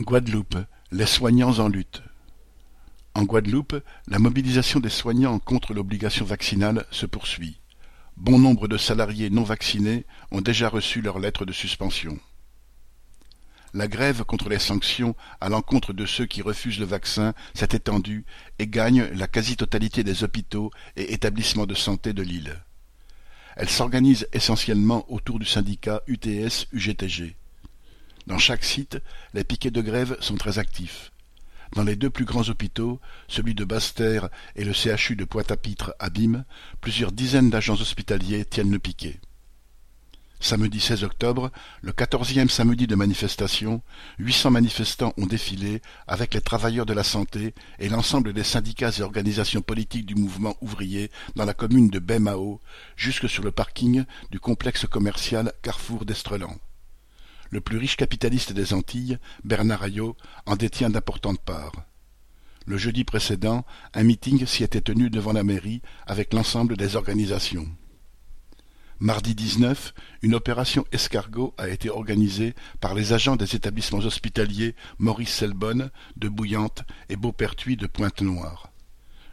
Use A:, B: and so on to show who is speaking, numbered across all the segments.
A: Guadeloupe, les soignants en lutte. En Guadeloupe, la mobilisation des soignants contre l'obligation vaccinale se poursuit. Bon nombre de salariés non vaccinés ont déjà reçu leur lettre de suspension. La grève contre les sanctions à l'encontre de ceux qui refusent le vaccin s'est étendue et gagne la quasi-totalité des hôpitaux et établissements de santé de l'île. Elle s'organise essentiellement autour du syndicat UTS-UGTG. Dans chaque site, les piquets de grève sont très actifs. Dans les deux plus grands hôpitaux, celui de Basse-Terre et le CHU de Pointe-à-Pitre à plusieurs dizaines d'agents hospitaliers tiennent le piquet. Samedi 16 octobre, le quatorzième samedi de manifestation, 800 manifestants ont défilé avec les travailleurs de la santé et l'ensemble des syndicats et organisations politiques du mouvement ouvrier dans la commune de Baie-Mao, jusque sur le parking du complexe commercial Carrefour d'Estrelan. Le plus riche capitaliste des Antilles, Bernard Ayot, en détient d'importantes parts. Le jeudi précédent, un meeting s'y était tenu devant la mairie avec l'ensemble des organisations. Mardi 19, une opération escargot a été organisée par les agents des établissements hospitaliers Maurice Selbonne de Bouillante et Beaupertuis de Pointe-Noire.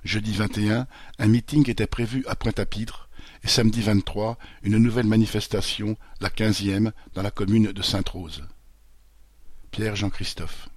A: Jeudi 21, un meeting était prévu à Pointe-à-Pitre et samedi 23, une nouvelle manifestation, la quinzième, dans la commune de Sainte-Rose. Pierre Jean Christophe.